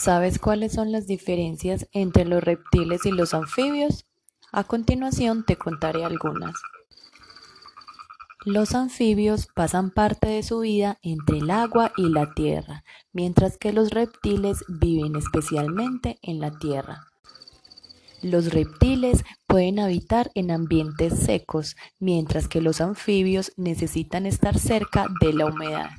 ¿Sabes cuáles son las diferencias entre los reptiles y los anfibios? A continuación te contaré algunas. Los anfibios pasan parte de su vida entre el agua y la tierra, mientras que los reptiles viven especialmente en la tierra. Los reptiles pueden habitar en ambientes secos, mientras que los anfibios necesitan estar cerca de la humedad.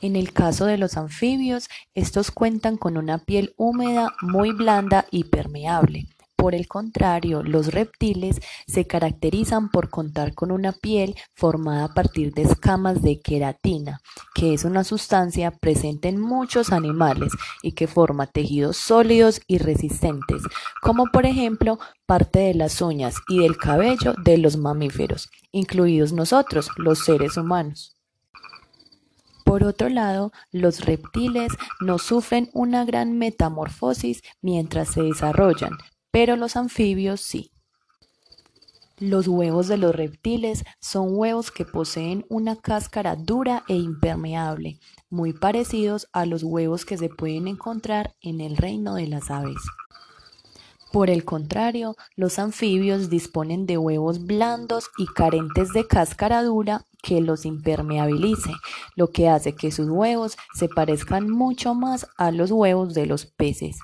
En el caso de los anfibios, estos cuentan con una piel húmeda muy blanda y permeable. Por el contrario, los reptiles se caracterizan por contar con una piel formada a partir de escamas de queratina, que es una sustancia presente en muchos animales y que forma tejidos sólidos y resistentes, como por ejemplo parte de las uñas y del cabello de los mamíferos, incluidos nosotros, los seres humanos. Por otro lado, los reptiles no sufren una gran metamorfosis mientras se desarrollan, pero los anfibios sí. Los huevos de los reptiles son huevos que poseen una cáscara dura e impermeable, muy parecidos a los huevos que se pueden encontrar en el reino de las aves. Por el contrario, los anfibios disponen de huevos blandos y carentes de cáscara dura que los impermeabilice, lo que hace que sus huevos se parezcan mucho más a los huevos de los peces.